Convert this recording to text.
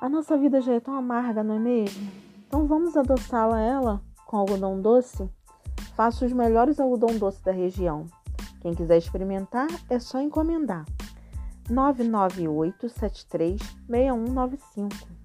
A nossa vida já é tão amarga, não é mesmo? Então vamos adoçá-la ela com algodão doce? Faço os melhores algodão doce da região. Quem quiser experimentar é só encomendar. 998 73 6195